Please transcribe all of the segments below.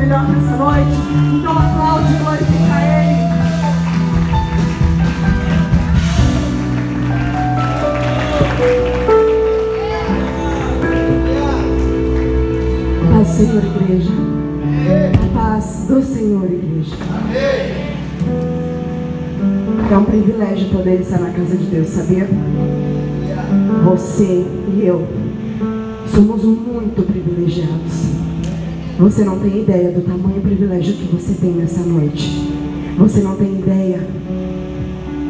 melhor nessa noite. Então aplaude e glorifica Ele. Paz, Senhor, igreja. A paz do Senhor, igreja. É um privilégio poder estar na casa de Deus, sabia? Você e eu somos muito privilegiados. Você não tem ideia do tamanho privilégio que você tem nessa noite. Você não tem ideia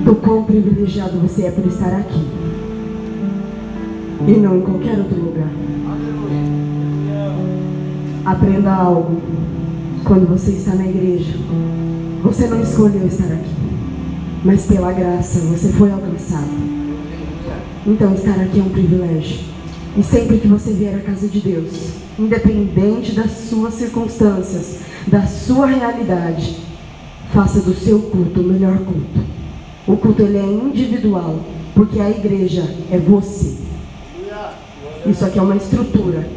do quão privilegiado você é por estar aqui. E não em qualquer outro lugar. Aprenda algo quando você está na igreja. Você não escolheu estar aqui, mas pela graça você foi alcançado. Então estar aqui é um privilégio. E sempre que você vier à casa de Deus, independente das suas circunstâncias, da sua realidade, faça do seu culto o melhor culto. O culto ele é individual, porque a igreja é você. Isso aqui é uma estrutura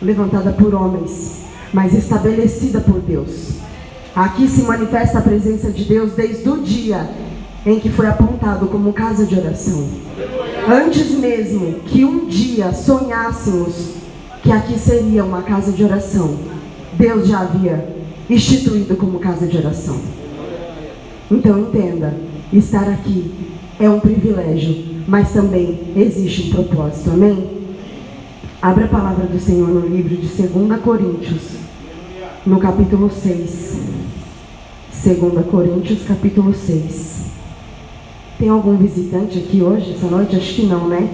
levantada por homens, mas estabelecida por Deus. Aqui se manifesta a presença de Deus desde o dia em que foi apontado como casa de oração. Antes mesmo que um dia sonhássemos que aqui seria uma casa de oração, Deus já havia instituído como casa de oração. Então entenda, estar aqui é um privilégio, mas também existe um propósito. Amém? Abra a palavra do Senhor no livro de 2 Coríntios, no capítulo 6. 2 Coríntios, capítulo 6. Tem algum visitante aqui hoje, essa noite? Acho que não, né?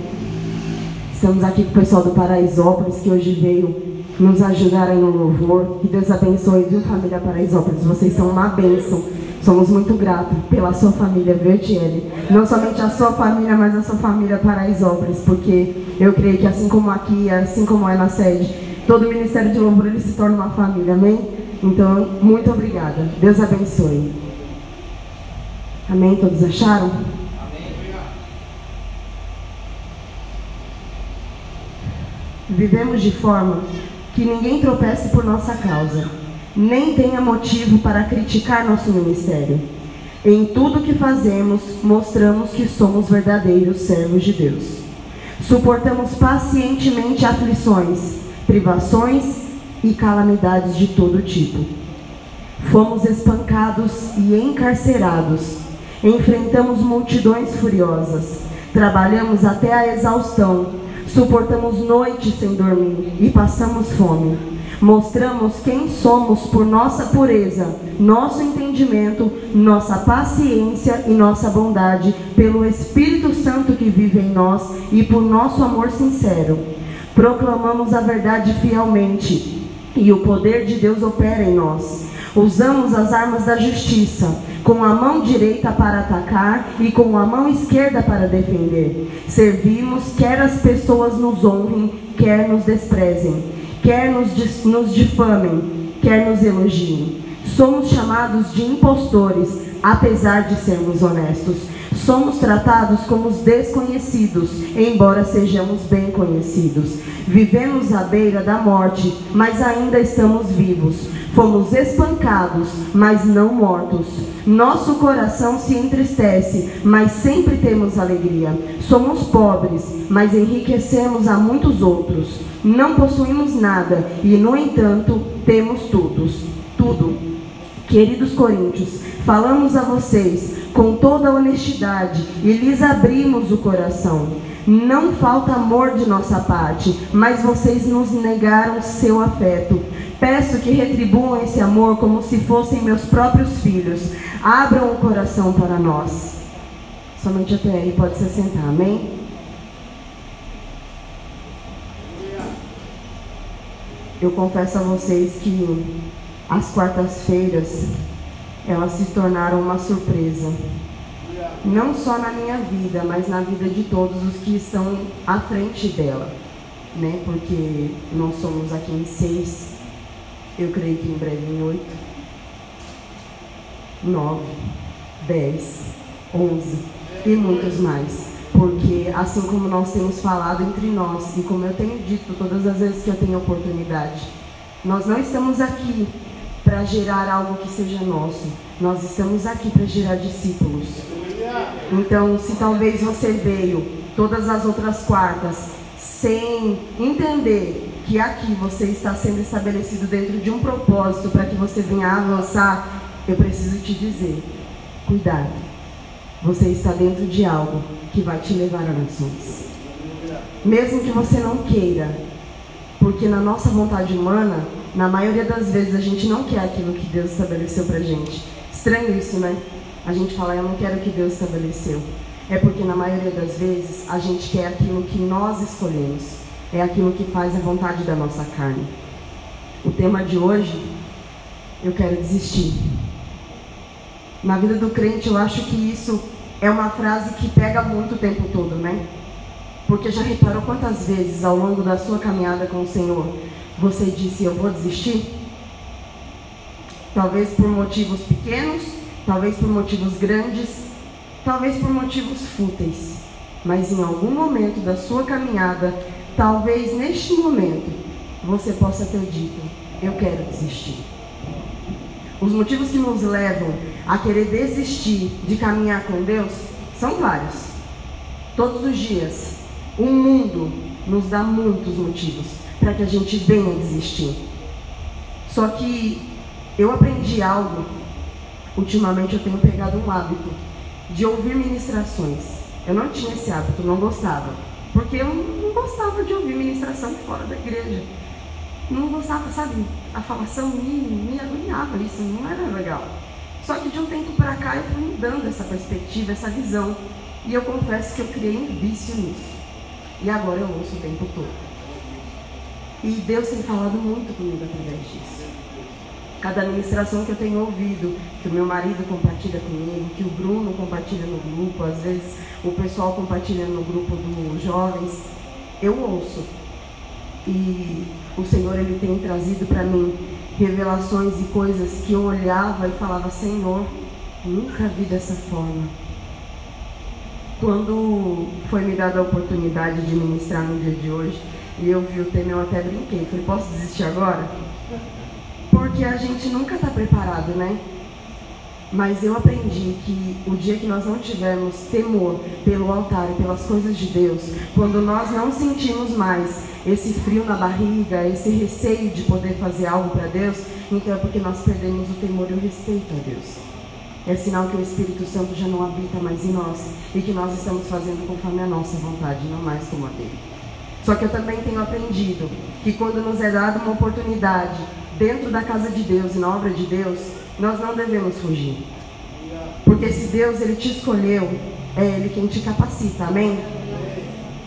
Estamos aqui com o pessoal do Paraisópolis, que hoje veio nos ajudar no louvor. Que Deus abençoe, viu, família Paraisópolis? Vocês são uma bênção. Somos muito gratos pela sua família, Vertiele. Não somente a sua família, mas a sua família Paraisópolis, porque eu creio que assim como aqui, assim como é na sede, todo o Ministério de Louvor ele se torna uma família, amém? Então, muito obrigada. Deus abençoe. Amém? Todos acharam? Vivemos de forma que ninguém tropece por nossa causa, nem tenha motivo para criticar nosso ministério. Em tudo que fazemos, mostramos que somos verdadeiros servos de Deus. Suportamos pacientemente aflições, privações e calamidades de todo tipo. Fomos espancados e encarcerados. Enfrentamos multidões furiosas. Trabalhamos até a exaustão. Suportamos noites sem dormir e passamos fome. Mostramos quem somos por nossa pureza, nosso entendimento, nossa paciência e nossa bondade, pelo Espírito Santo que vive em nós e por nosso amor sincero. Proclamamos a verdade fielmente e o poder de Deus opera em nós. Usamos as armas da justiça, com a mão direita para atacar e com a mão esquerda para defender. Servimos, quer as pessoas nos honrem, quer nos desprezem, quer nos, nos difamem, quer nos elogiem. Somos chamados de impostores, apesar de sermos honestos. Somos tratados como os desconhecidos, embora sejamos bem conhecidos. Vivemos à beira da morte, mas ainda estamos vivos. Fomos espancados, mas não mortos. Nosso coração se entristece, mas sempre temos alegria. Somos pobres, mas enriquecemos a muitos outros. Não possuímos nada e, no entanto, temos tudo. Tudo. Queridos coríntios, falamos a vocês com toda honestidade e lhes abrimos o coração. Não falta amor de nossa parte, mas vocês nos negaram seu afeto. Peço que retribuam esse amor como se fossem meus próprios filhos. Abram o coração para nós. Somente até aí pode se sentar, amém? Eu confesso a vocês que as quartas-feiras elas se tornaram uma surpresa. Não só na minha vida, mas na vida de todos os que estão à frente dela. Né? Porque nós somos aqui em seis, eu creio que em breve em oito, nove, dez, onze e muitos mais. Porque assim como nós temos falado entre nós, e como eu tenho dito todas as vezes que eu tenho oportunidade, nós não estamos aqui para gerar algo que seja nosso. Nós estamos aqui para gerar discípulos. Então, se talvez você veio todas as outras quartas sem entender que aqui você está sendo estabelecido dentro de um propósito para que você venha avançar, eu preciso te dizer: cuidado. Você está dentro de algo que vai te levar a nações. Mesmo que você não queira, porque na nossa vontade humana, na maioria das vezes a gente não quer aquilo que Deus estabeleceu pra gente. Estranho isso, né? A gente fala, eu não quero o que Deus estabeleceu. É porque na maioria das vezes a gente quer aquilo que nós escolhemos. É aquilo que faz a vontade da nossa carne. O tema de hoje, eu quero desistir. Na vida do crente, eu acho que isso é uma frase que pega muito o tempo todo, né? Porque já reparou quantas vezes ao longo da sua caminhada com o Senhor você disse: Eu vou desistir? Talvez por motivos pequenos, talvez por motivos grandes, talvez por motivos fúteis. Mas em algum momento da sua caminhada, talvez neste momento, você possa ter dito: Eu quero desistir. Os motivos que nos levam a querer desistir de caminhar com Deus são vários. Todos os dias o mundo nos dá muitos motivos para que a gente venha desistir. Só que eu aprendi algo, ultimamente eu tenho pegado um hábito de ouvir ministrações. Eu não tinha esse hábito, não gostava. Porque eu não gostava de ouvir ministração fora da igreja. Não gostava, sabe? A falação me, me agoniava, isso não era legal. Só que de um tempo para cá eu fui mudando essa perspectiva, essa visão. E eu confesso que eu criei um vício nisso. E agora eu ouço o tempo todo. E Deus tem falado muito comigo através disso. Cada ministração que eu tenho ouvido, que o meu marido compartilha comigo, que o Bruno compartilha no grupo, às vezes o pessoal compartilha no grupo dos jovens, eu ouço. E o Senhor ele tem trazido para mim revelações e coisas que eu olhava e falava, Senhor, nunca vi dessa forma quando foi me dada a oportunidade de ministrar no dia de hoje, e eu vi o tema, eu até brinquei. Falei, posso desistir agora? Porque a gente nunca está preparado, né? Mas eu aprendi que o dia que nós não tivermos temor pelo altar e pelas coisas de Deus, quando nós não sentimos mais esse frio na barriga, esse receio de poder fazer algo para Deus, então é porque nós perdemos o temor e o respeito a Deus é sinal que o Espírito Santo já não habita mais em nós e que nós estamos fazendo conforme a nossa vontade, não mais como a dele. Só que eu também tenho aprendido que quando nos é dada uma oportunidade dentro da casa de Deus e na obra de Deus, nós não devemos fugir. Porque se Deus ele te escolheu, é Ele quem te capacita, amém?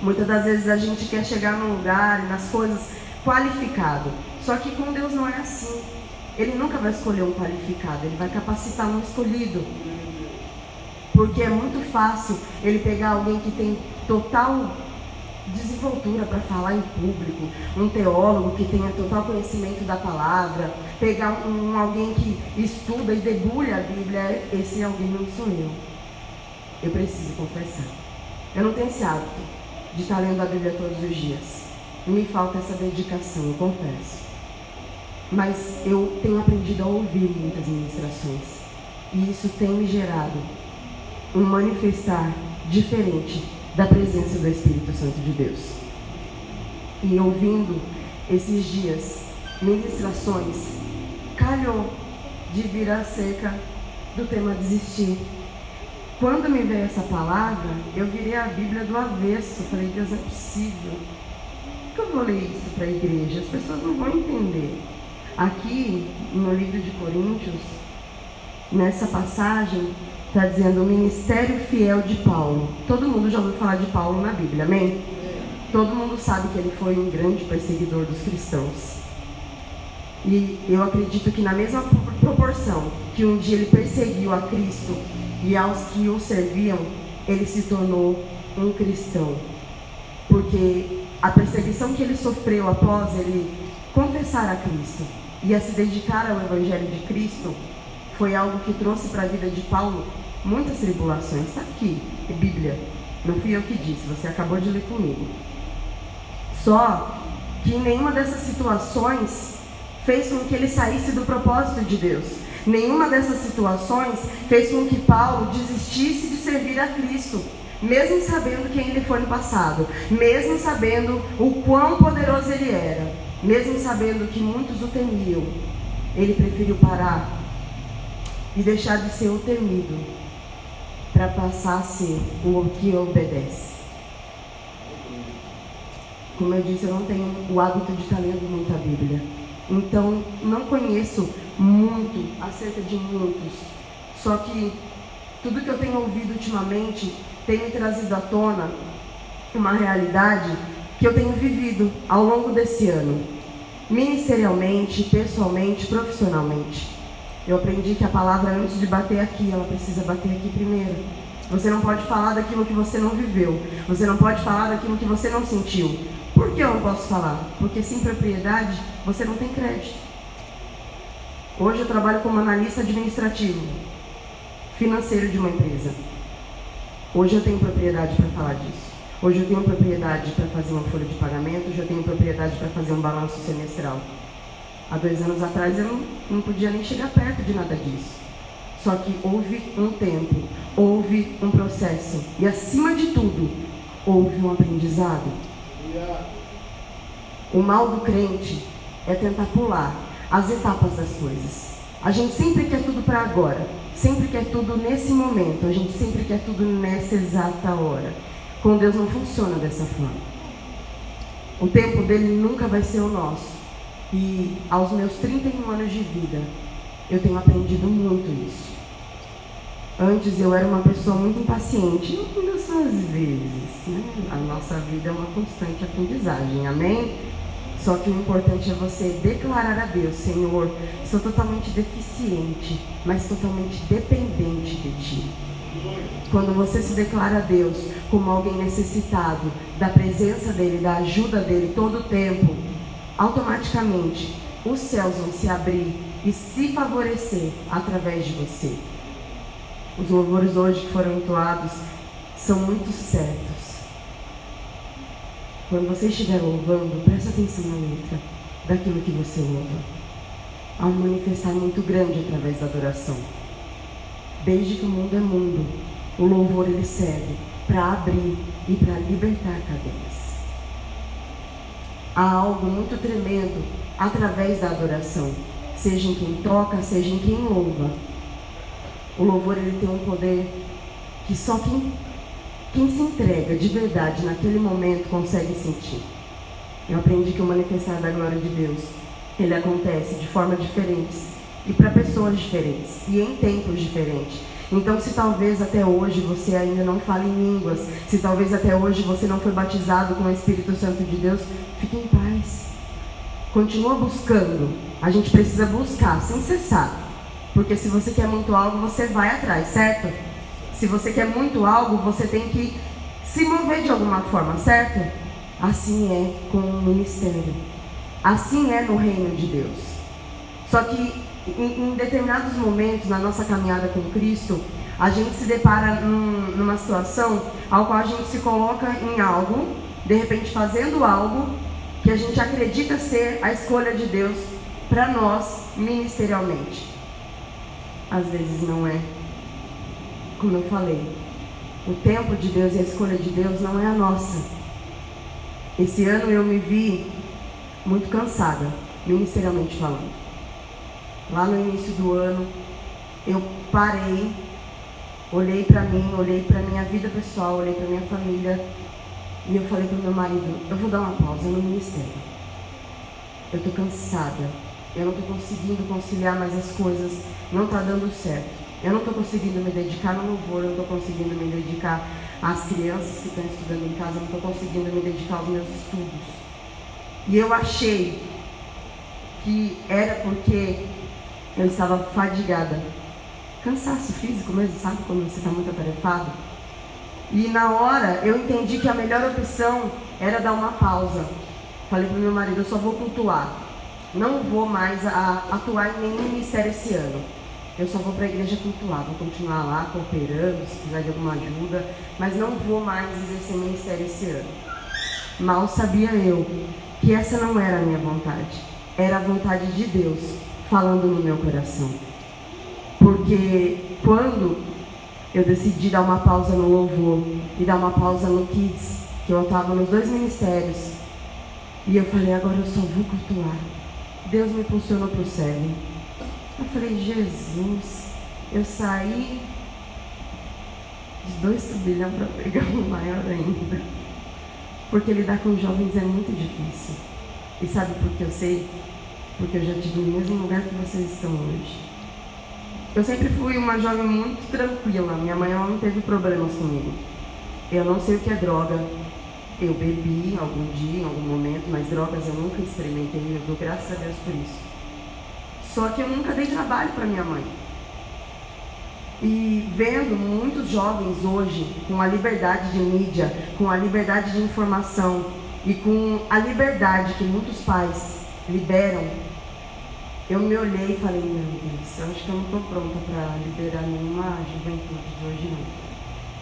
Muitas das vezes a gente quer chegar num lugar e nas coisas qualificado. Só que com Deus não é assim. Ele nunca vai escolher um qualificado, ele vai capacitar um escolhido. Porque é muito fácil ele pegar alguém que tem total desenvoltura para falar em público, um teólogo que tenha total conhecimento da palavra, pegar um, alguém que estuda e debulha a Bíblia, esse alguém não sou eu. Eu preciso confessar. Eu não tenho esse hábito de estar lendo a Bíblia todos os dias. Me falta essa dedicação, eu confesso mas eu tenho aprendido a ouvir muitas ministrações. E isso tem me gerado um manifestar diferente da presença do Espírito Santo de Deus. E ouvindo esses dias ministrações, calhou de vir acerca do tema desistir. Quando me veio essa palavra, eu virei a Bíblia do avesso. Falei, Deus, é possível. Por que eu vou ler isso para a igreja? As pessoas não vão entender. Aqui no livro de Coríntios, nessa passagem, está dizendo o ministério fiel de Paulo. Todo mundo já ouviu falar de Paulo na Bíblia, amém? Todo mundo sabe que ele foi um grande perseguidor dos cristãos. E eu acredito que na mesma proporção que um dia ele perseguiu a Cristo e aos que o serviam, ele se tornou um cristão. Porque a perseguição que ele sofreu após ele confessar a Cristo e a se dedicar ao Evangelho de Cristo foi algo que trouxe para a vida de Paulo muitas tribulações. Está aqui, é Bíblia. Não fui eu que disse, você acabou de ler comigo. Só que nenhuma dessas situações fez com que ele saísse do propósito de Deus. Nenhuma dessas situações fez com que Paulo desistisse de servir a Cristo, mesmo sabendo quem ele foi no passado, mesmo sabendo o quão poderoso ele era, mesmo sabendo que muitos o temiam. Ele preferiu parar e deixar de ser o temido para passar a ser o que obedece. Como eu disse, eu não tenho o hábito de estar lendo muita Bíblia. Então, não conheço muito acerca de muitos. Só que tudo que eu tenho ouvido ultimamente tem me trazido à tona uma realidade que eu tenho vivido ao longo desse ano, ministerialmente, pessoalmente, profissionalmente. Eu aprendi que a palavra, antes de bater aqui, ela precisa bater aqui primeiro. Você não pode falar daquilo que você não viveu. Você não pode falar daquilo que você não sentiu. Por que eu não posso falar? Porque sem propriedade você não tem crédito. Hoje eu trabalho como analista administrativo, financeiro de uma empresa. Hoje eu tenho propriedade para falar disso. Hoje eu tenho propriedade para fazer uma folha de pagamento, hoje eu tenho propriedade para fazer um balanço semestral. Há dois anos atrás eu não, não podia nem chegar perto de nada disso. Só que houve um tempo, houve um processo e, acima de tudo, houve um aprendizado. O mal do crente é tentar pular as etapas das coisas. A gente sempre quer tudo para agora, sempre quer tudo nesse momento, a gente sempre quer tudo nessa exata hora. Com Deus não funciona dessa forma. O tempo dele nunca vai ser o nosso. E aos meus 31 anos de vida, eu tenho aprendido muito isso. Antes eu era uma pessoa muito impaciente, ainda são às vezes. Né? A nossa vida é uma constante aprendizagem, amém? Só que o importante é você declarar a Deus, Senhor, sou totalmente deficiente, mas totalmente dependente de Ti. Quando você se declara a Deus como alguém necessitado da presença dEle, da ajuda dEle todo o tempo, automaticamente os céus vão se abrir e se favorecer através de você. Os louvores hoje que foram entoados são muito certos. Quando você estiver louvando, preste atenção na letra daquilo que você louva. Há um manifestar muito grande através da adoração. Desde que o mundo é mundo, o louvor ele serve para abrir e para libertar cadeias. Há algo muito tremendo através da adoração, seja em quem toca, seja em quem louva. O louvor ele tem um poder que só quem quem se entrega de verdade naquele momento consegue sentir. Eu aprendi que o manifestar da glória de Deus, ele acontece de forma diferentes e para pessoas diferentes e em tempos diferentes. Então, se talvez até hoje você ainda não fala em línguas, se talvez até hoje você não foi batizado com o Espírito Santo de Deus, fique em paz. Continua buscando. A gente precisa buscar sem cessar. Porque se você quer muito algo, você vai atrás, certo? Se você quer muito algo, você tem que se mover de alguma forma, certo? Assim é com o ministério. Assim é no reino de Deus. Só que em, em determinados momentos na nossa caminhada com Cristo, a gente se depara num, numa situação ao qual a gente se coloca em algo, de repente fazendo algo que a gente acredita ser a escolha de Deus para nós ministerialmente. Às vezes não é como eu falei, o tempo de Deus e a escolha de Deus não é a nossa. Esse ano eu me vi muito cansada, ministerialmente falando. Lá no início do ano, eu parei, olhei para mim, olhei para minha vida pessoal, olhei para minha família e eu falei para meu marido: eu vou dar uma pausa no ministério. Eu estou cansada, eu não estou conseguindo conciliar mais as coisas, não está dando certo. Eu não estou conseguindo me dedicar no louvor, eu não estou conseguindo me dedicar às crianças que estão estudando em casa, eu não estou conseguindo me dedicar aos meus estudos. E eu achei que era porque eu estava fadigada. Cansaço físico mesmo, sabe? Quando você está muito atarefado. E na hora eu entendi que a melhor opção era dar uma pausa. Falei para meu marido, eu só vou cultuar. Não vou mais a, atuar em nenhum ministério esse ano. Eu só vou para a igreja cultuar, vou continuar lá cooperando, se precisar de alguma ajuda, mas não vou mais exercer ministério esse ano. Mal sabia eu que essa não era a minha vontade. era a vontade de Deus falando no meu coração. Porque quando eu decidi dar uma pausa no louvor e dar uma pausa no Kids, que eu estava nos dois ministérios, e eu falei, agora eu só vou cultuar. Deus me impulsionou para o céu. Eu falei, Jesus, eu saí de dois turbilhão para pegar um maior ainda. Porque lidar com jovens é muito difícil. E sabe por que eu sei? Porque eu já estive no mesmo lugar que vocês estão hoje. Eu sempre fui uma jovem muito tranquila. Minha mãe não teve problemas comigo. Eu não sei o que é droga. Eu bebi algum dia, em algum momento, mas drogas eu nunca experimentei. Eu dou graças a Deus por isso. Só que eu nunca dei trabalho para minha mãe. E vendo muitos jovens hoje com a liberdade de mídia, com a liberdade de informação e com a liberdade que muitos pais liberam, eu me olhei e falei, meu Deus, eu acho que eu não estou pronta para liderar nenhuma juventude de hoje não.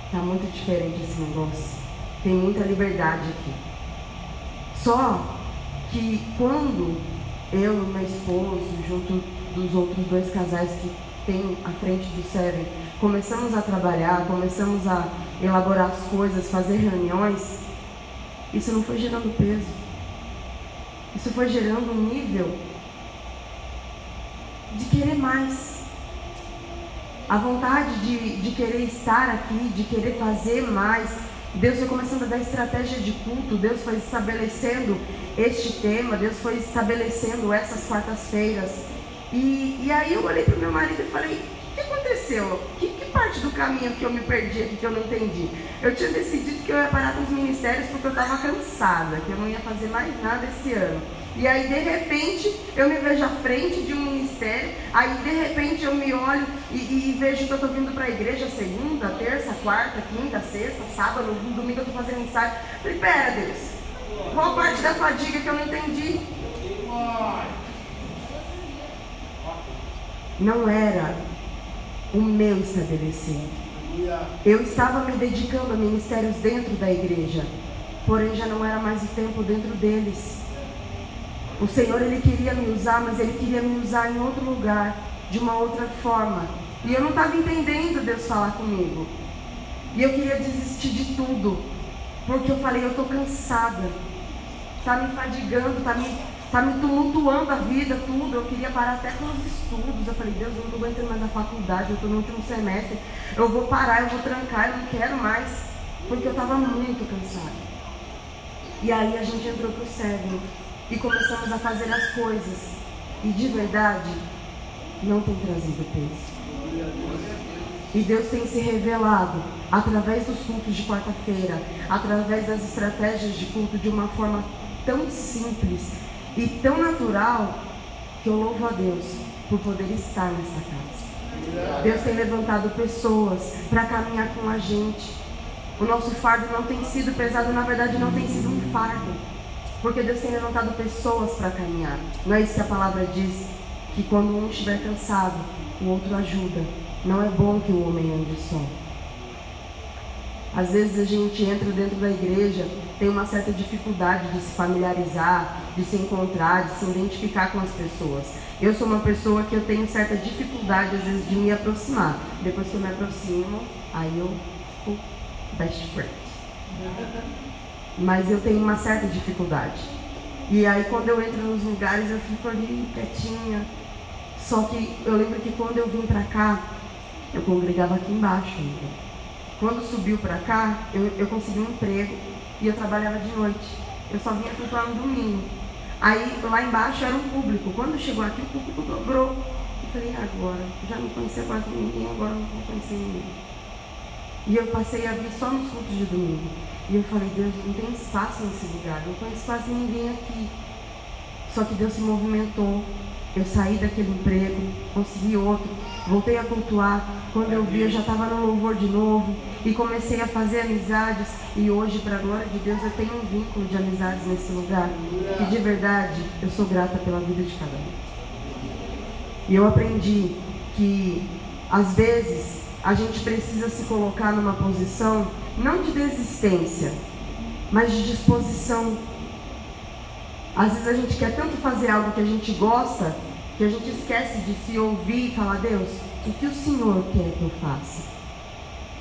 Está muito diferente esse negócio. Tem muita liberdade aqui. Só que quando eu e meu esposo, junto dos outros dois casais que tem à frente do Seven, começamos a trabalhar, começamos a elaborar as coisas, fazer reuniões, isso não foi gerando peso. Isso foi gerando um nível de querer mais. A vontade de, de querer estar aqui, de querer fazer mais. Deus foi começando a dar estratégia de culto, Deus foi estabelecendo este tema, Deus foi estabelecendo essas quartas-feiras e, e aí eu olhei para o meu marido e falei, o que aconteceu? Que, que, parte do caminho que eu me perdi aqui que eu não entendi? Eu tinha decidido que eu ia parar com os ministérios porque eu estava cansada, que eu não ia fazer mais nada esse ano. E aí, de repente, eu me vejo à frente de um ministério, aí, de repente, eu me olho e, e, e vejo que eu estou vindo para a igreja segunda, terça, quarta, quinta, sexta, sábado, domingo eu estou fazendo ensaio. Falei, pera, Deus, qual parte da fadiga que eu não entendi? não era o meu estabelecer. Eu estava me dedicando a ministérios dentro da igreja, porém já não era mais o tempo dentro deles. O Senhor ele queria me usar, mas ele queria me usar em outro lugar, de uma outra forma. E eu não estava entendendo Deus falar comigo. E eu queria desistir de tudo, porque eu falei, eu estou cansada. Está me fadigando, está me Está me tumultuando a vida, tudo. Eu queria parar até com os estudos. Eu falei, Deus, eu não estou aguentando mais a faculdade, eu estou no último semestre. Eu vou parar, eu vou trancar, eu não quero mais. Porque eu estava muito cansada. E aí a gente entrou para o Seven e começamos a fazer as coisas. E de verdade, não tem trazido peso. E Deus tem se revelado através dos cultos de quarta-feira, através das estratégias de culto de uma forma tão simples e tão natural que eu louvo a Deus por poder estar nessa casa. Deus tem levantado pessoas para caminhar com a gente. O nosso fardo não tem sido pesado, na verdade não tem sido um fardo. Porque Deus tem levantado pessoas para caminhar. Não é isso que a palavra diz? Que quando um estiver cansado, o outro ajuda. Não é bom que o homem ande só. Às vezes a gente entra dentro da igreja, tem uma certa dificuldade de se familiarizar, de se encontrar, de se identificar com as pessoas. Eu sou uma pessoa que eu tenho certa dificuldade, às vezes, de me aproximar. Depois que eu me aproximo, aí eu fico best friend. Mas eu tenho uma certa dificuldade. E aí quando eu entro nos lugares, eu fico ali quietinha. Só que eu lembro que quando eu vim pra cá, eu congregava aqui embaixo ainda. Quando subiu para cá, eu, eu consegui um emprego e eu trabalhava de noite. Eu só vinha cultuar no domingo. Aí lá embaixo era um público. Quando chegou aqui, o público dobrou. Eu falei, agora? Já não conhecia quase ninguém, agora não vou conhecer ninguém. E eu passei a vir só nos cultos de domingo. E eu falei, Deus, não tem espaço nesse lugar, não conheço quase ninguém aqui. Só que Deus se movimentou. Eu saí daquele emprego, consegui outro, voltei a cultuar. Quando eu vi, eu já estava no louvor de novo e comecei a fazer amizades. E hoje, para a glória de Deus, eu tenho um vínculo de amizades nesse lugar. E de verdade, eu sou grata pela vida de cada um. E eu aprendi que, às vezes, a gente precisa se colocar numa posição não de desistência, mas de disposição Às vezes a gente quer tanto fazer algo que a gente gosta, que a gente esquece de se ouvir e falar, Deus, o que o Senhor quer que eu faça?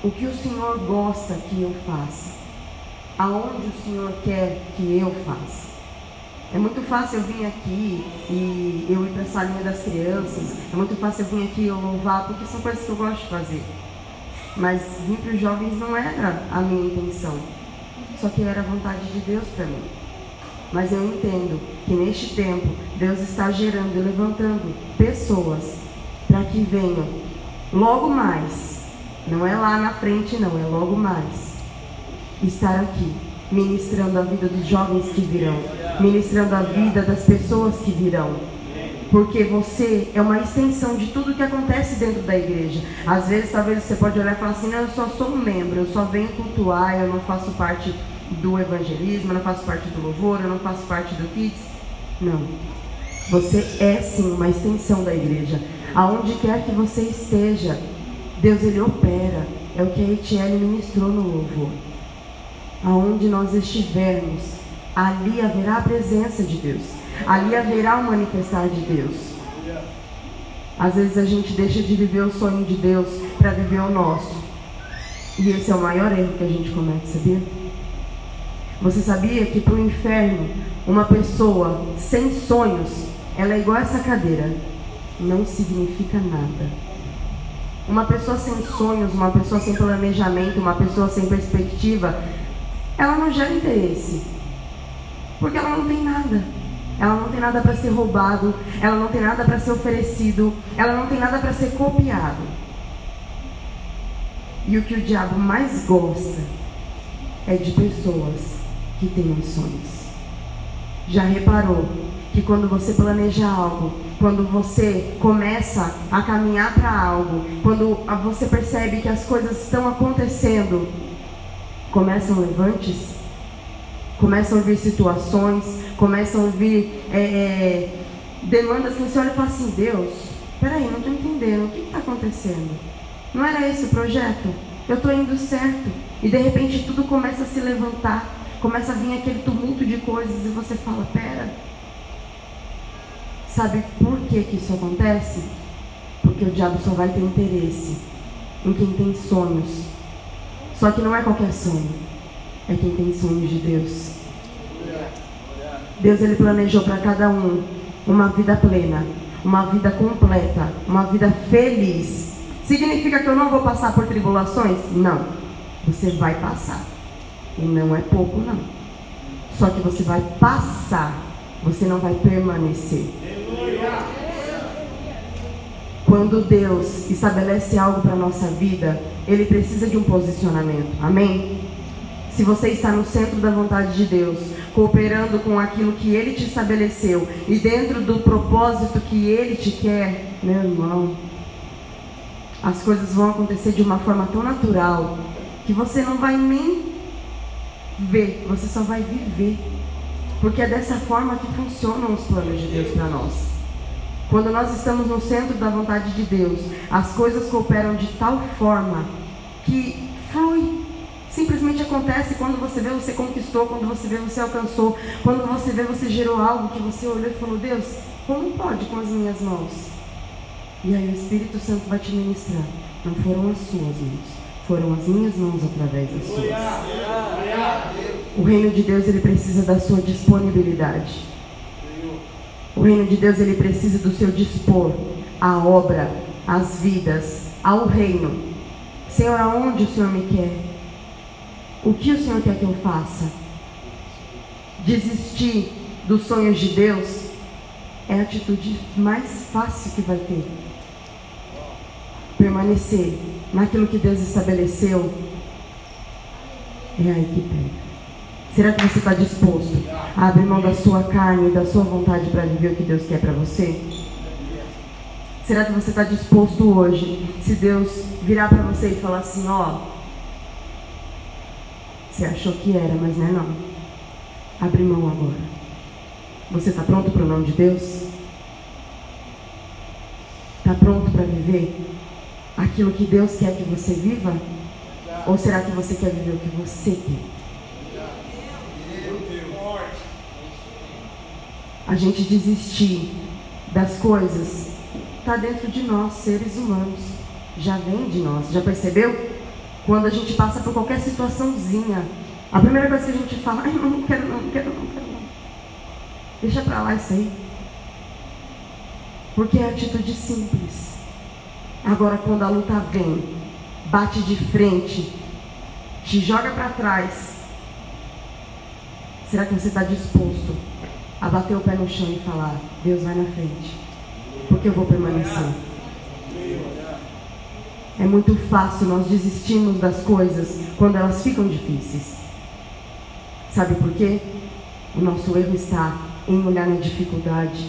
O que o Senhor gosta que eu faça? Aonde o Senhor quer que eu faça? É muito fácil eu vir aqui e eu ir para a salinha das crianças. É muito fácil eu vir aqui e louvar, porque são coisas que eu gosto de fazer. Mas vir para os jovens não era a minha intenção. Só que era a vontade de Deus para mim. Mas eu entendo que neste tempo Deus está gerando e levantando pessoas para que venham logo mais. Não é lá na frente, não, é logo mais. Estar aqui ministrando a vida dos jovens que virão, ministrando a vida das pessoas que virão. Porque você é uma extensão de tudo que acontece dentro da igreja. Às vezes, talvez você pode olhar e falar assim: não, eu só sou um membro, eu só venho cultuar, eu não faço parte do evangelismo, eu não faço parte do louvor, eu não faço parte do kids. Não. Você é sim uma extensão da igreja. Aonde quer que você esteja, Deus ele opera. É o que a Etienne ministrou no louvor. Aonde nós estivermos, ali haverá a presença de Deus. Ali haverá o manifestar de Deus. Às vezes a gente deixa de viver o sonho de Deus para viver o nosso. E esse é o maior erro que a gente comete, sabia? Você sabia que para o inferno, uma pessoa sem sonhos, ela é igual a essa cadeira? Não significa nada. Uma pessoa sem sonhos, uma pessoa sem planejamento, uma pessoa sem perspectiva, ela não gera interesse. Porque ela não tem nada. Ela não tem nada para ser roubado, ela não tem nada para ser oferecido, ela não tem nada para ser copiado. E o que o diabo mais gosta é de pessoas que tenham sonhos. Já reparou que quando você planeja algo, quando você começa a caminhar para algo, quando você percebe que as coisas estão acontecendo, começam levantes, começam a vir situações, começam a vir é, é, demandas que você olha e fala assim, Deus, peraí, não estou entendendo, o que está acontecendo? Não era esse o projeto? Eu estou indo certo. E de repente tudo começa a se levantar começa a vir aquele tumulto de coisas e você fala, pera. Sabe por que, que isso acontece? Porque o diabo só vai ter interesse em quem tem sonhos. Só que não é qualquer sonho, é quem tem sonhos de Deus. Deus ele planejou para cada um uma vida plena, uma vida completa, uma vida feliz. Significa que eu não vou passar por tribulações? Não. Você vai passar. E não é pouco, não. Só que você vai passar, você não vai permanecer. Quando Deus estabelece algo para a nossa vida, Ele precisa de um posicionamento. Amém? Se você está no centro da vontade de Deus, cooperando com aquilo que Ele te estabeleceu e dentro do propósito que Ele te quer, meu irmão, as coisas vão acontecer de uma forma tão natural que você não vai nem ver, você só vai viver. Porque é dessa forma que funcionam os planos de Deus para nós. Quando nós estamos no centro da vontade de Deus, as coisas cooperam de tal forma que acontece quando você vê, você conquistou, quando você vê, você alcançou, quando você vê, você gerou algo que você olhou e falou: Deus, como pode com as minhas mãos? E aí o Espírito Santo vai te ministrar. Não foram as suas mãos, foram as minhas mãos através das suas. O reino de Deus ele precisa da sua disponibilidade. O reino de Deus ele precisa do seu dispor à obra, às vidas, ao reino. Senhor, aonde o Senhor me quer? O que o Senhor quer que eu faça? Desistir dos sonhos de Deus é a atitude mais fácil que vai ter permanecer naquilo que Deus estabeleceu, é aí que pega. Será que você está disposto a abrir mão da sua carne e da sua vontade para viver o que Deus quer para você? Será que você está disposto hoje, se Deus virar para você e falar assim, ó, você achou que era, mas não é não. Abre mão agora. Você está pronto para o nome de Deus? Está pronto para viver? aquilo que Deus quer que você viva? Ou será que você quer viver o que você quer? a gente desistir das coisas, está dentro de nós, seres humanos. Já vem de nós. Já percebeu? Quando a gente passa por qualquer situaçãozinha, a primeira coisa que a gente fala, ai, não, não quero não, não quero não, quero não. Deixa pra lá isso aí. Porque é atitude simples. Agora, quando a luta vem, bate de frente, te joga para trás, será que você está disposto a bater o pé no chão e falar: Deus vai na frente, porque eu vou permanecer? É muito fácil nós desistirmos das coisas quando elas ficam difíceis. Sabe por quê? O nosso erro está em olhar na dificuldade.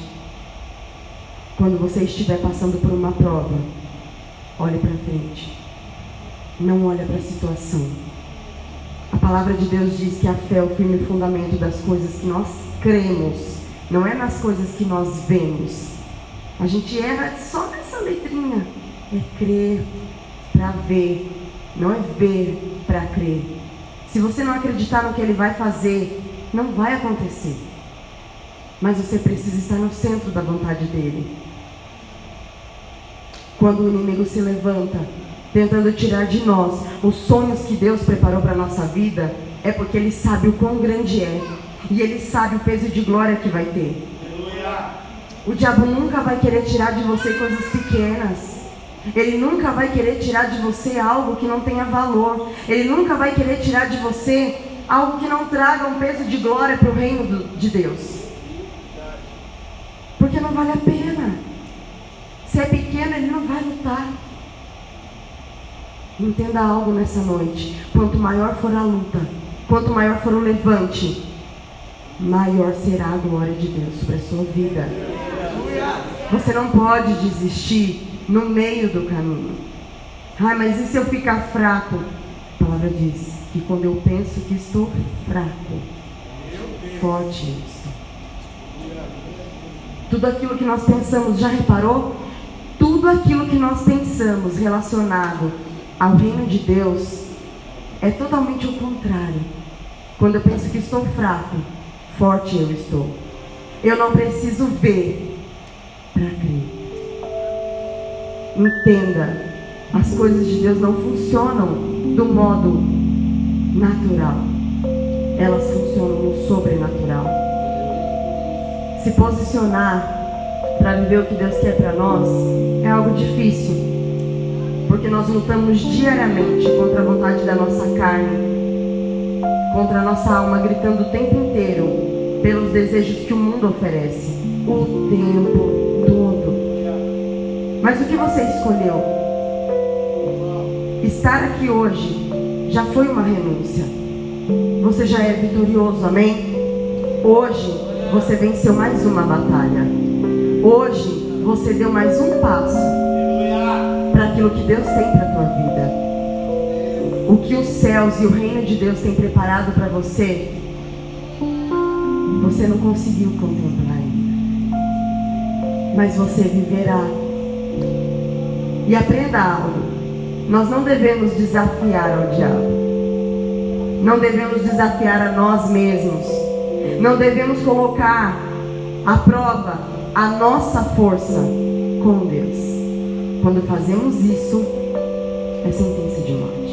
Quando você estiver passando por uma prova, olhe para frente. Não olhe para a situação. A palavra de Deus diz que a fé é o firme fundamento das coisas que nós cremos, não é nas coisas que nós vemos. A gente erra só nessa letrinha. É crer para ver, não é ver para crer. Se você não acreditar no que ele vai fazer, não vai acontecer. Mas você precisa estar no centro da vontade dele. Quando o inimigo se levanta, tentando tirar de nós os sonhos que Deus preparou para a nossa vida, é porque Ele sabe o quão grande é. E Ele sabe o peso de glória que vai ter. O diabo nunca vai querer tirar de você coisas pequenas. Ele nunca vai querer tirar de você algo que não tenha valor. Ele nunca vai querer tirar de você algo que não traga um peso de glória para o reino do, de Deus. Porque não vale a pena. Se é pequeno, ele não vai lutar. Entenda algo nessa noite. Quanto maior for a luta, quanto maior for o levante, maior será a glória de Deus sobre a sua vida. Você não pode desistir no meio do caminho. Ai, mas e se eu ficar fraco? A palavra diz que quando eu penso que estou fraco, forte estou. Tudo aquilo que nós pensamos, já reparou? Tudo aquilo que nós pensamos relacionado ao reino de Deus é totalmente o contrário. Quando eu penso que estou fraco, forte eu estou. Eu não preciso ver para crer. Entenda, as coisas de Deus não funcionam do modo natural. Elas funcionam no sobrenatural. Se posicionar para viver o que Deus quer para nós é algo difícil porque nós lutamos diariamente contra a vontade da nossa carne, contra a nossa alma, gritando o tempo inteiro pelos desejos que o mundo oferece, o tempo todo. Mas o que você escolheu? Estar aqui hoje já foi uma renúncia. Você já é vitorioso, amém? Hoje você venceu mais uma batalha. Hoje você deu mais um passo para aquilo que Deus tem para a tua vida. O que os céus e o reino de Deus têm preparado para você, você não conseguiu contemplar ainda. Mas você viverá. E aprenda algo. Nós não devemos desafiar ao diabo. Não devemos desafiar a nós mesmos. Não devemos colocar à prova a nossa força com Deus. Quando fazemos isso, é sentença de morte.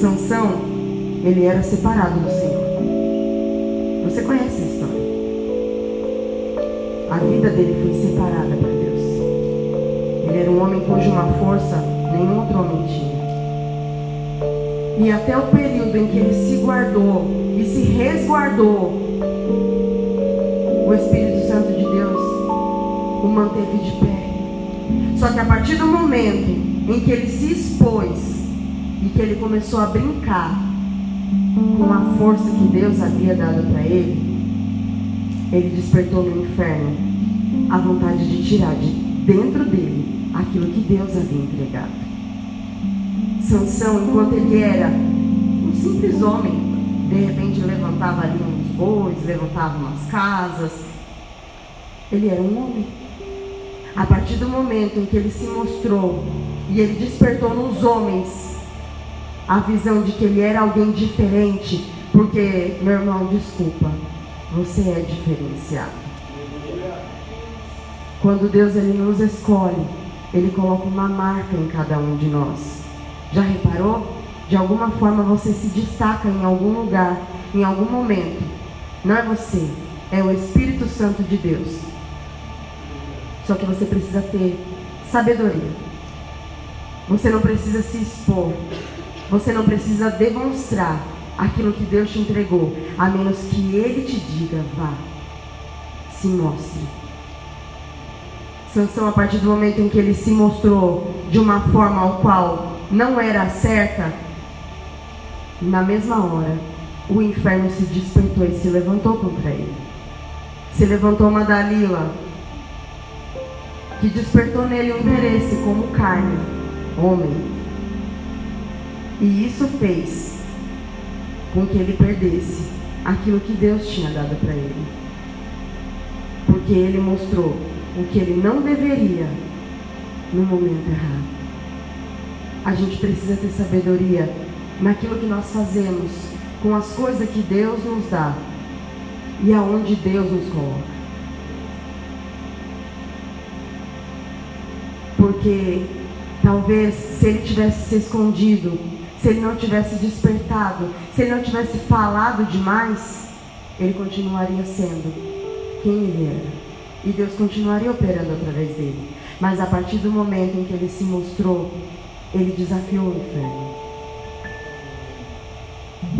Sansão, ele era separado do Senhor. Você conhece a história. A vida dele foi separada para. Ele era um homem cuja força nenhum outro homem tinha. E até o período em que ele se guardou e se resguardou, o Espírito Santo de Deus o manteve de pé. Só que a partir do momento em que ele se expôs e que ele começou a brincar com a força que Deus havia dado para ele, ele despertou no inferno a vontade de tirar de dentro dele aquilo que Deus havia entregado. Sansão, enquanto ele era um simples homem, de repente levantava ali uns bois, levantava umas casas. Ele era um homem a partir do momento em que ele se mostrou e ele despertou nos homens a visão de que ele era alguém diferente, porque, meu irmão, desculpa, Você é diferenciado. Quando Deus ele nos escolhe, ele coloca uma marca em cada um de nós. Já reparou? De alguma forma você se destaca em algum lugar, em algum momento. Não é você, é o Espírito Santo de Deus. Só que você precisa ter sabedoria. Você não precisa se expor. Você não precisa demonstrar aquilo que Deus te entregou, a menos que Ele te diga, vá, se mostre. Sansão, a partir do momento em que ele se mostrou de uma forma ao qual não era certa, na mesma hora, o inferno se despertou e se levantou contra ele. Se levantou uma Dalila, que despertou nele um interesse como carne, homem. E isso fez com que ele perdesse aquilo que Deus tinha dado para ele. Porque ele mostrou o que ele não deveria no momento errado. A gente precisa ter sabedoria naquilo que nós fazemos, com as coisas que Deus nos dá e aonde Deus nos coloca. Porque talvez se ele tivesse se escondido, se ele não tivesse despertado, se ele não tivesse falado demais, ele continuaria sendo quem ele era. E Deus continuaria operando através dele. Mas a partir do momento em que ele se mostrou, ele desafiou o inferno.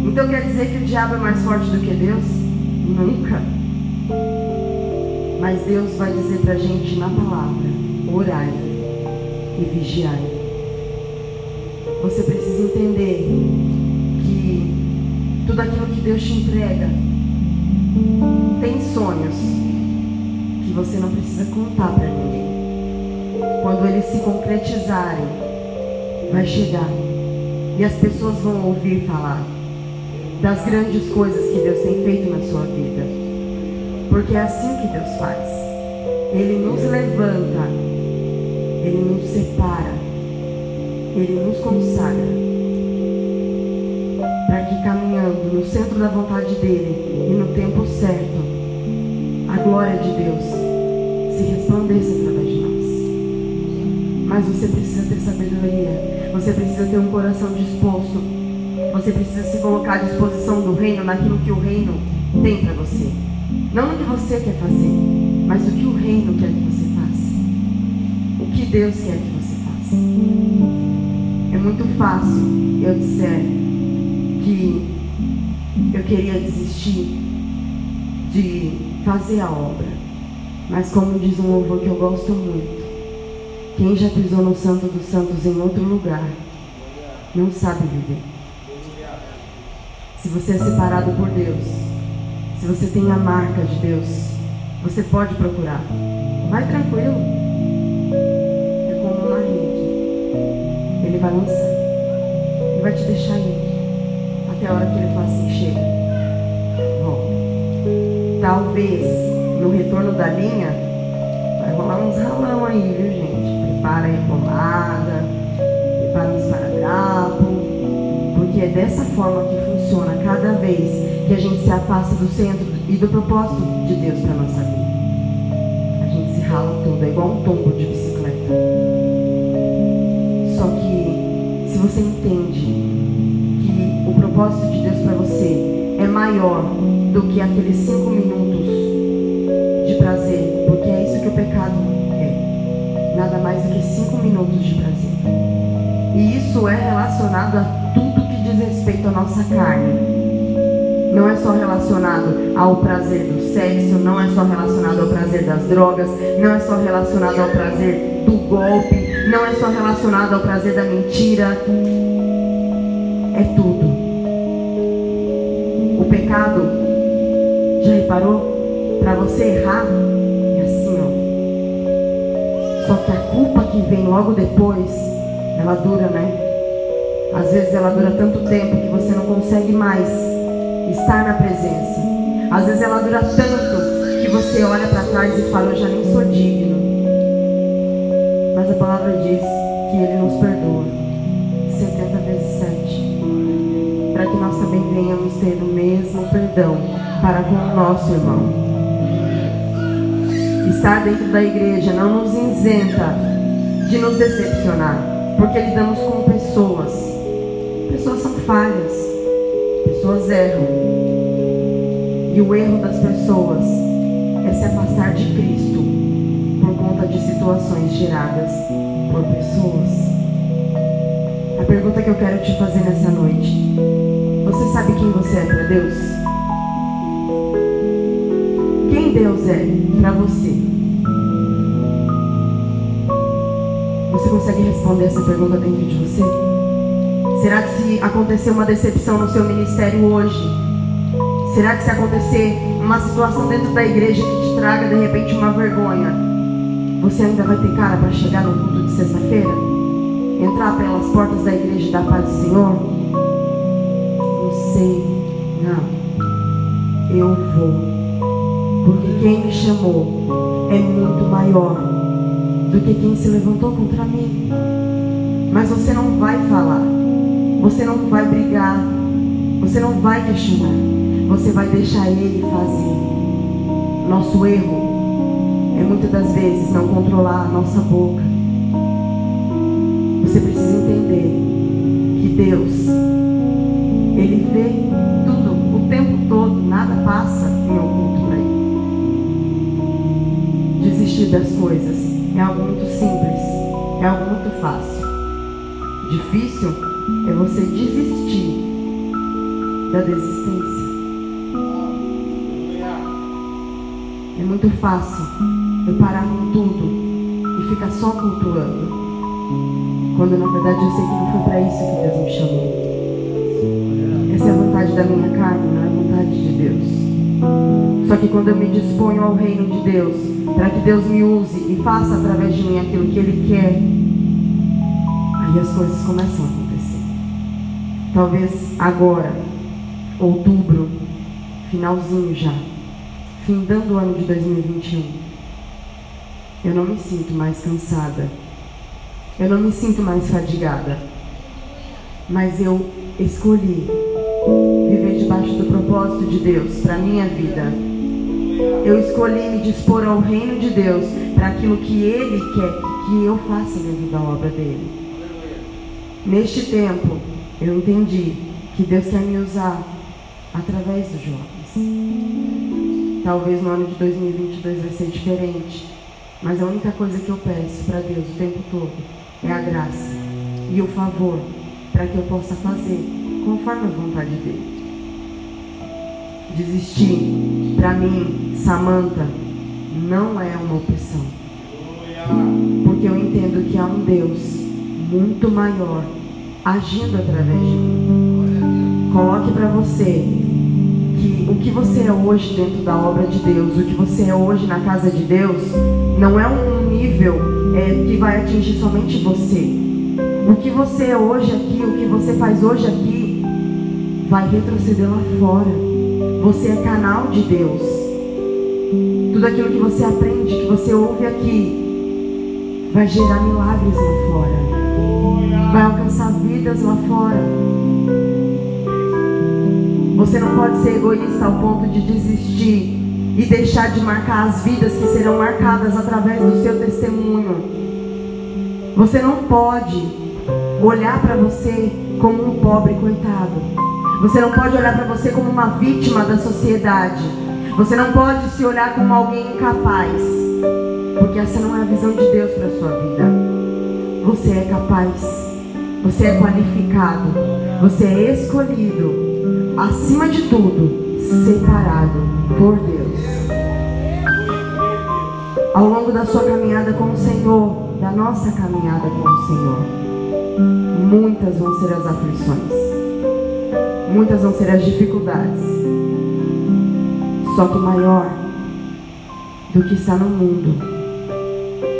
Então quer dizer que o diabo é mais forte do que Deus? Nunca. Mas Deus vai dizer para a gente na palavra: orai e vigiai. Você precisa entender que tudo aquilo que Deus te entrega tem sonhos você não precisa contar para ninguém. Quando eles se concretizarem, vai chegar e as pessoas vão ouvir falar das grandes coisas que Deus tem feito na sua vida. Porque é assim que Deus faz. Ele nos levanta, Ele nos separa, Ele nos consagra. Para que caminhando no centro da vontade dEle e no tempo certo, a glória de Deus se resplandeça através de nós. Mas você precisa ter sabedoria, você precisa ter um coração disposto, você precisa se colocar à disposição do reino naquilo que o reino tem para você. Não no que você quer fazer, mas o que o reino quer que você faça. O que Deus quer que você faça. É muito fácil eu dizer que eu queria desistir de fazer a obra. Mas como diz um louvor que eu gosto muito, quem já pisou no Santo dos Santos em outro lugar, não sabe viver. Se você é separado por Deus, se você tem a marca de Deus, você pode procurar. Vai tranquilo. É como uma rede. Ele vai lançar. Ele vai te deixar ir. Até a hora que ele fala assim, chega. Talvez no retorno da linha vai rolar uns ralão aí, viu gente? Prepara aí a pomada, prepara um esparadrapo, porque é dessa forma que funciona cada vez que a gente se afasta do centro e do propósito de Deus para nossa vida. A gente se rala tudo, é igual um tombo de bicicleta. Só que se você entende que o propósito de Deus para você é maior do que aqueles cinco minutos de prazer, porque é isso que o pecado é. Nada mais do que cinco minutos de prazer. E isso é relacionado a tudo que diz respeito à nossa carne. Não é só relacionado ao prazer do sexo, não é só relacionado ao prazer das drogas, não é só relacionado ao prazer do golpe, não é só relacionado ao prazer da mentira. Logo depois, ela dura, né? Às vezes ela dura tanto tempo que você não consegue mais estar na presença. Às vezes ela dura tanto que você olha para trás e fala, eu já nem sou digno. Mas a palavra diz que Ele nos perdoa 70 vezes 7. Para que nós também venhamos ter o mesmo perdão para com o nosso irmão. Estar dentro da igreja não nos isenta de nos decepcionar, porque lidamos com pessoas. Pessoas são falhas, pessoas erram. E o erro das pessoas é se afastar de Cristo por conta de situações geradas por pessoas. A pergunta que eu quero te fazer nessa noite: você sabe quem você é para Deus? Quem Deus é para você? Consegue responder essa pergunta dentro de você? Será que se acontecer uma decepção no seu ministério hoje, será que se acontecer uma situação dentro da igreja que te traga de repente uma vergonha, você ainda vai ter cara para chegar no culto de sexta-feira? entrar pelas portas da igreja da paz do Senhor? Não sei, não. Eu vou. Porque quem me chamou é muito maior do que quem se levantou contra mim. Mas você não vai falar. Você não vai brigar. Você não vai questionar. Você vai deixar ele fazer. Nosso erro é muitas das vezes não controlar a nossa boca você precisa entender que Deus, Ele vê tudo o tempo todo, nada passa em para Ele. Desistir das coisas é algo muito simples, é algo muito fácil. Difícil é você desistir da desistência. É muito fácil eu parar com tudo e ficar só cultuando. Quando na verdade eu sei que não foi para isso que Deus me chamou. Essa é a vontade da minha carne, não é a vontade de Deus. Só que quando eu me disponho ao reino de Deus, para que Deus me use e faça através de mim aquilo que Ele quer, aí as coisas começam a acontecer. Talvez agora, outubro, finalzinho já, findando o ano de 2021, eu não me sinto mais cansada eu não me sinto mais fadigada. Mas eu escolhi viver debaixo do propósito de Deus para minha vida. Eu escolhi me dispor ao reino de Deus para aquilo que Ele quer que eu faça dentro da obra dele. Neste tempo, eu entendi que Deus quer me usar através dos jovens. Talvez no ano de 2022 vai ser diferente, mas a única coisa que eu peço para Deus o tempo todo é a graça e o favor para que eu possa fazer conforme a vontade dele. Desistir, para mim, Samantha, não é uma opção. Porque eu entendo que há um Deus muito maior agindo através de mim. Coloque para você que o que você é hoje dentro da obra de Deus, o que você é hoje na casa de Deus, não é um nível é, que vai atingir somente você. O que você é hoje aqui, o que você faz hoje aqui, vai retroceder lá fora. Você é canal de Deus. Tudo aquilo que você aprende, que você ouve aqui, vai gerar milagres lá fora. Vai alcançar vidas lá fora. Você não pode ser egoísta ao ponto de desistir e deixar de marcar as vidas que serão marcadas através do seu testemunho. Você não pode olhar para você como um pobre coitado. Você não pode olhar para você como uma vítima da sociedade. Você não pode se olhar como alguém incapaz. Porque essa não é a visão de Deus para sua vida. Você é capaz. Você é qualificado. Você é escolhido. Acima de tudo, separado por Deus. Ao longo da sua caminhada com o Senhor, da nossa caminhada com o Senhor, muitas vão ser as aflições, muitas vão ser as dificuldades. Só que maior do que está no mundo